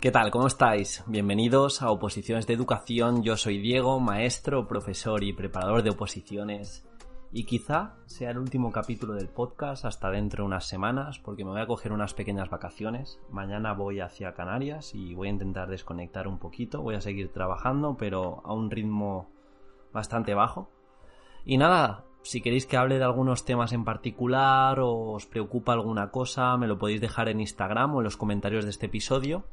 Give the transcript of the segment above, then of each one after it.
¿Qué tal? ¿Cómo estáis? Bienvenidos a Oposiciones de Educación. Yo soy Diego, maestro, profesor y preparador de oposiciones. Y quizá sea el último capítulo del podcast hasta dentro de unas semanas, porque me voy a coger unas pequeñas vacaciones. Mañana voy hacia Canarias y voy a intentar desconectar un poquito. Voy a seguir trabajando, pero a un ritmo bastante bajo. Y nada, si queréis que hable de algunos temas en particular o os preocupa alguna cosa, me lo podéis dejar en Instagram o en los comentarios de este episodio.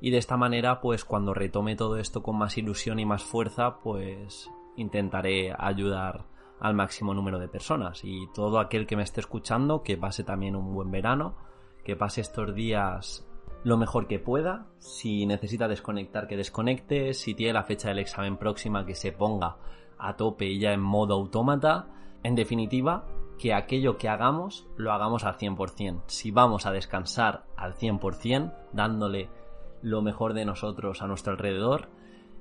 Y de esta manera, pues cuando retome todo esto con más ilusión y más fuerza, pues intentaré ayudar al máximo número de personas. Y todo aquel que me esté escuchando, que pase también un buen verano, que pase estos días lo mejor que pueda. Si necesita desconectar, que desconecte. Si tiene la fecha del examen próxima, que se ponga a tope y ya en modo autómata. En definitiva, que aquello que hagamos lo hagamos al 100%. Si vamos a descansar al 100%, dándole lo mejor de nosotros a nuestro alrededor,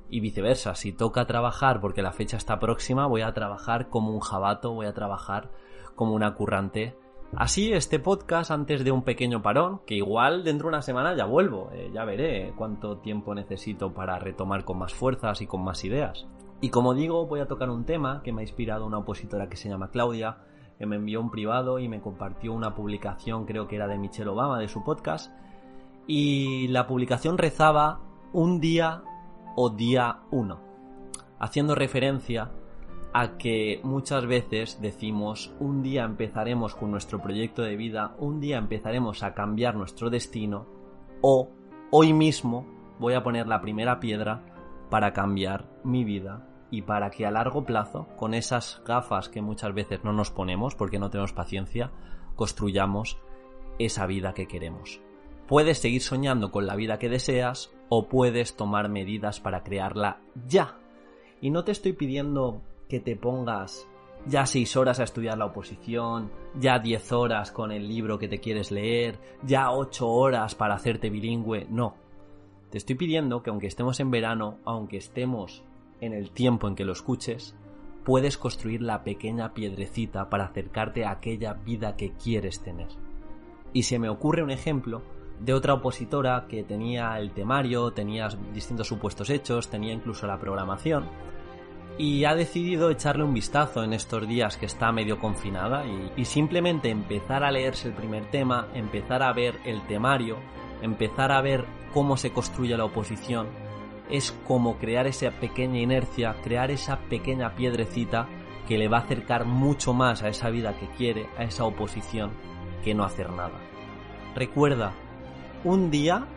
y viceversa. Si toca trabajar porque la fecha está próxima, voy a trabajar como un jabato, voy a trabajar como una currante. Así, este podcast antes de un pequeño parón, que igual dentro de una semana ya vuelvo, eh, ya veré cuánto tiempo necesito para retomar con más fuerzas y con más ideas. Y como digo, voy a tocar un tema que me ha inspirado una opositora que se llama Claudia, que me envió un privado y me compartió una publicación, creo que era de Michelle Obama, de su podcast, y la publicación rezaba un día o día 1, haciendo referencia a que muchas veces decimos un día empezaremos con nuestro proyecto de vida, un día empezaremos a cambiar nuestro destino o hoy mismo voy a poner la primera piedra para cambiar mi vida y para que a largo plazo, con esas gafas que muchas veces no nos ponemos porque no tenemos paciencia, construyamos esa vida que queremos. Puedes seguir soñando con la vida que deseas o puedes tomar medidas para crearla ya. Y no te estoy pidiendo que te pongas ya seis horas a estudiar la oposición, ya diez horas con el libro que te quieres leer, ya ocho horas para hacerte bilingüe, no. Te estoy pidiendo que aunque estemos en verano, aunque estemos en el tiempo en que lo escuches, puedes construir la pequeña piedrecita para acercarte a aquella vida que quieres tener. Y se me ocurre un ejemplo de otra opositora que tenía el temario, tenía distintos supuestos hechos, tenía incluso la programación y ha decidido echarle un vistazo en estos días que está medio confinada y, y, simplemente empezar a leerse el primer tema, empezar a ver el temario, empezar a ver cómo se construye la oposición, es como crear esa pequeña inercia, crear esa pequeña piedrecita que le va a acercar mucho más a esa vida que quiere, a esa oposición, que no hacer nada. Recuerda, un día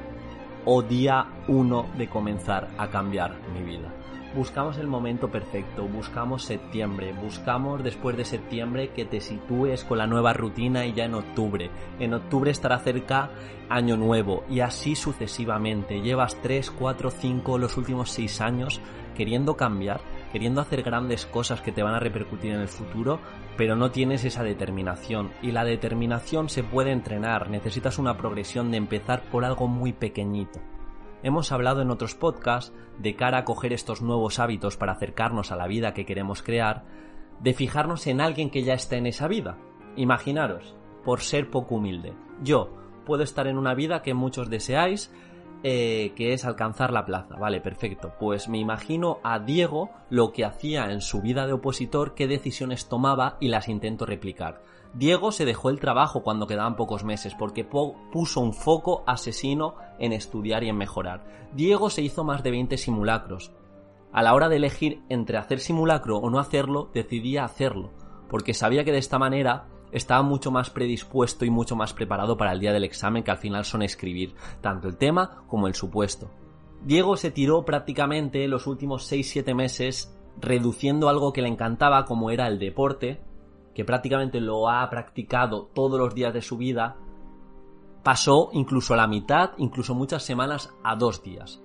o día uno de comenzar a cambiar mi vida. Buscamos el momento perfecto, buscamos septiembre, buscamos después de septiembre que te sitúes con la nueva rutina y ya en octubre. En octubre estará cerca año nuevo y así sucesivamente. Llevas 3, 4, 5, los últimos 6 años queriendo cambiar, queriendo hacer grandes cosas que te van a repercutir en el futuro, pero no tienes esa determinación. Y la determinación se puede entrenar, necesitas una progresión de empezar por algo muy pequeñito. Hemos hablado en otros podcasts de cara a coger estos nuevos hábitos para acercarnos a la vida que queremos crear, de fijarnos en alguien que ya está en esa vida. Imaginaros, por ser poco humilde, yo puedo estar en una vida que muchos deseáis, eh, que es alcanzar la plaza. Vale, perfecto. Pues me imagino a Diego lo que hacía en su vida de opositor, qué decisiones tomaba y las intento replicar. Diego se dejó el trabajo cuando quedaban pocos meses porque puso un foco asesino en estudiar y en mejorar. Diego se hizo más de 20 simulacros. A la hora de elegir entre hacer simulacro o no hacerlo, decidía hacerlo, porque sabía que de esta manera estaba mucho más predispuesto y mucho más preparado para el día del examen que al final son escribir tanto el tema como el supuesto. Diego se tiró prácticamente los últimos 6-7 meses reduciendo algo que le encantaba como era el deporte, que prácticamente lo ha practicado todos los días de su vida, pasó incluso la mitad, incluso muchas semanas, a dos días.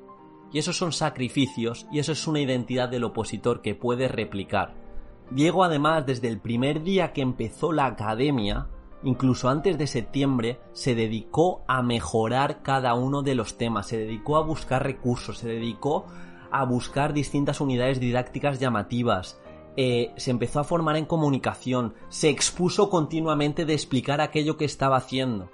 Y esos son sacrificios y eso es una identidad del opositor que puede replicar Diego además desde el primer día que empezó la academia, incluso antes de septiembre, se dedicó a mejorar cada uno de los temas, se dedicó a buscar recursos, se dedicó a buscar distintas unidades didácticas llamativas, eh, se empezó a formar en comunicación, se expuso continuamente de explicar aquello que estaba haciendo.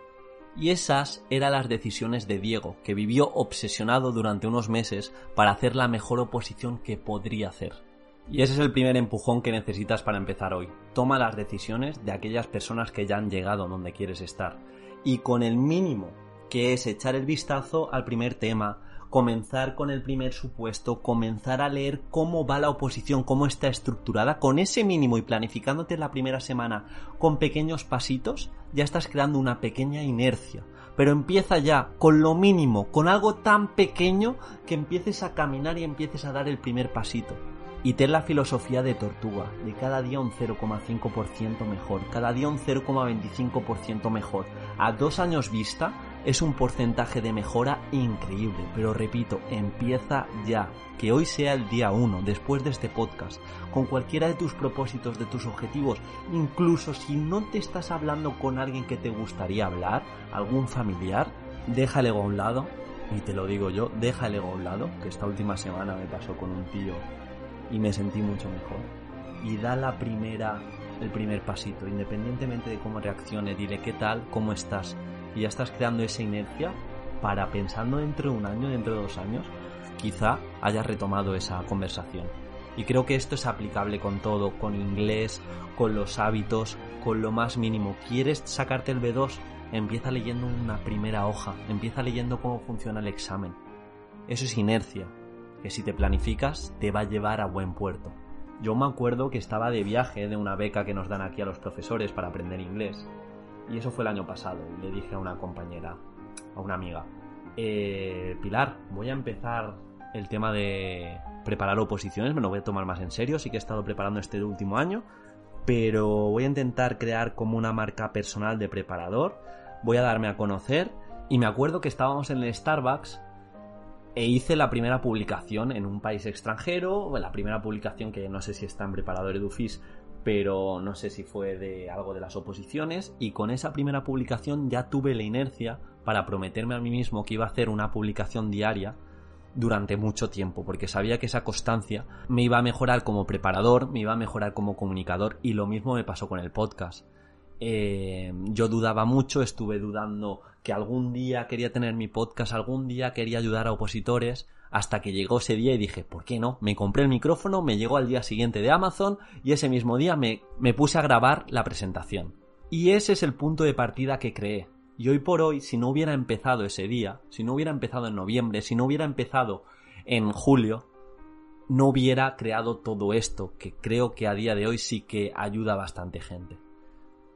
Y esas eran las decisiones de Diego, que vivió obsesionado durante unos meses para hacer la mejor oposición que podría hacer. Y ese es el primer empujón que necesitas para empezar hoy. Toma las decisiones de aquellas personas que ya han llegado donde quieres estar. Y con el mínimo, que es echar el vistazo al primer tema, comenzar con el primer supuesto, comenzar a leer cómo va la oposición, cómo está estructurada, con ese mínimo y planificándote la primera semana con pequeños pasitos, ya estás creando una pequeña inercia. Pero empieza ya con lo mínimo, con algo tan pequeño que empieces a caminar y empieces a dar el primer pasito y ten la filosofía de tortuga, de cada día un 0,5% mejor, cada día un 0,25% mejor. A dos años vista es un porcentaje de mejora increíble, pero repito, empieza ya, que hoy sea el día 1, después de este podcast, con cualquiera de tus propósitos, de tus objetivos, incluso si no te estás hablando con alguien que te gustaría hablar, algún familiar, déjale a un lado, y te lo digo yo, déjale a un lado, que esta última semana me pasó con un tío y me sentí mucho mejor. Y da la primera, el primer pasito, independientemente de cómo reaccione, dile qué tal, cómo estás. Y ya estás creando esa inercia para pensando dentro de un año, dentro de dos años, quizá hayas retomado esa conversación. Y creo que esto es aplicable con todo, con inglés, con los hábitos, con lo más mínimo. ¿Quieres sacarte el B2? Empieza leyendo una primera hoja, empieza leyendo cómo funciona el examen. Eso es inercia, que si te planificas te va a llevar a buen puerto. Yo me acuerdo que estaba de viaje de una beca que nos dan aquí a los profesores para aprender inglés. Y eso fue el año pasado. Y le dije a una compañera, a una amiga, eh, Pilar, voy a empezar el tema de preparar oposiciones, me lo voy a tomar más en serio, sí que he estado preparando este último año, pero voy a intentar crear como una marca personal de preparador, voy a darme a conocer y me acuerdo que estábamos en el Starbucks e hice la primera publicación en un país extranjero, la primera publicación que no sé si está en preparador Edufis, pero no sé si fue de algo de las oposiciones, y con esa primera publicación ya tuve la inercia para prometerme a mí mismo que iba a hacer una publicación diaria durante mucho tiempo, porque sabía que esa constancia me iba a mejorar como preparador, me iba a mejorar como comunicador, y lo mismo me pasó con el podcast. Eh, yo dudaba mucho, estuve dudando que algún día quería tener mi podcast, algún día quería ayudar a opositores, hasta que llegó ese día y dije, ¿por qué no? Me compré el micrófono, me llegó al día siguiente de Amazon y ese mismo día me, me puse a grabar la presentación. Y ese es el punto de partida que creé. Y hoy por hoy, si no hubiera empezado ese día, si no hubiera empezado en noviembre, si no hubiera empezado en julio, no hubiera creado todo esto, que creo que a día de hoy sí que ayuda a bastante gente.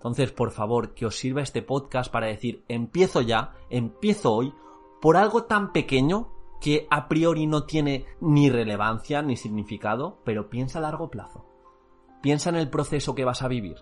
Entonces, por favor, que os sirva este podcast para decir, empiezo ya, empiezo hoy, por algo tan pequeño que a priori no tiene ni relevancia ni significado, pero piensa a largo plazo. Piensa en el proceso que vas a vivir.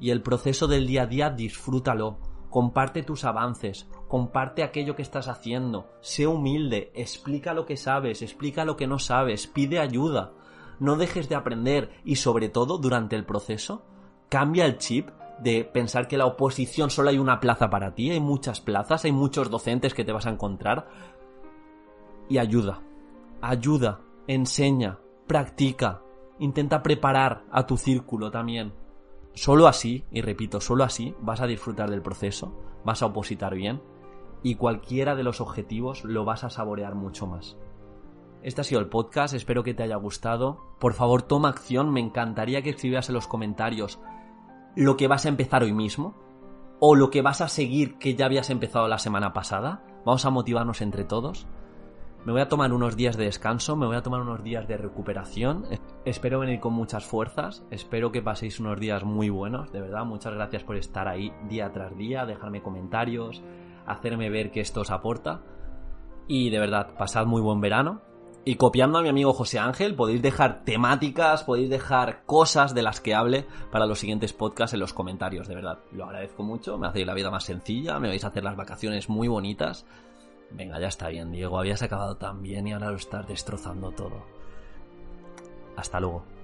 Y el proceso del día a día disfrútalo. Comparte tus avances, comparte aquello que estás haciendo, sé humilde, explica lo que sabes, explica lo que no sabes, pide ayuda. No dejes de aprender y sobre todo durante el proceso, cambia el chip de pensar que la oposición solo hay una plaza para ti, hay muchas plazas, hay muchos docentes que te vas a encontrar. Y ayuda, ayuda, enseña, practica, intenta preparar a tu círculo también. Solo así, y repito, solo así vas a disfrutar del proceso, vas a opositar bien y cualquiera de los objetivos lo vas a saborear mucho más. Este ha sido el podcast, espero que te haya gustado. Por favor, toma acción, me encantaría que escribieras en los comentarios lo que vas a empezar hoy mismo o lo que vas a seguir que ya habías empezado la semana pasada. Vamos a motivarnos entre todos. Me voy a tomar unos días de descanso, me voy a tomar unos días de recuperación. Espero venir con muchas fuerzas, espero que paséis unos días muy buenos, de verdad. Muchas gracias por estar ahí día tras día, dejarme comentarios, hacerme ver que esto os aporta. Y de verdad, pasad muy buen verano. Y copiando a mi amigo José Ángel, podéis dejar temáticas, podéis dejar cosas de las que hable para los siguientes podcasts en los comentarios, de verdad. Lo agradezco mucho, me hacéis la vida más sencilla, me vais a hacer las vacaciones muy bonitas. Venga, ya está bien, Diego, habías acabado tan bien y ahora lo estás destrozando todo. Hasta luego.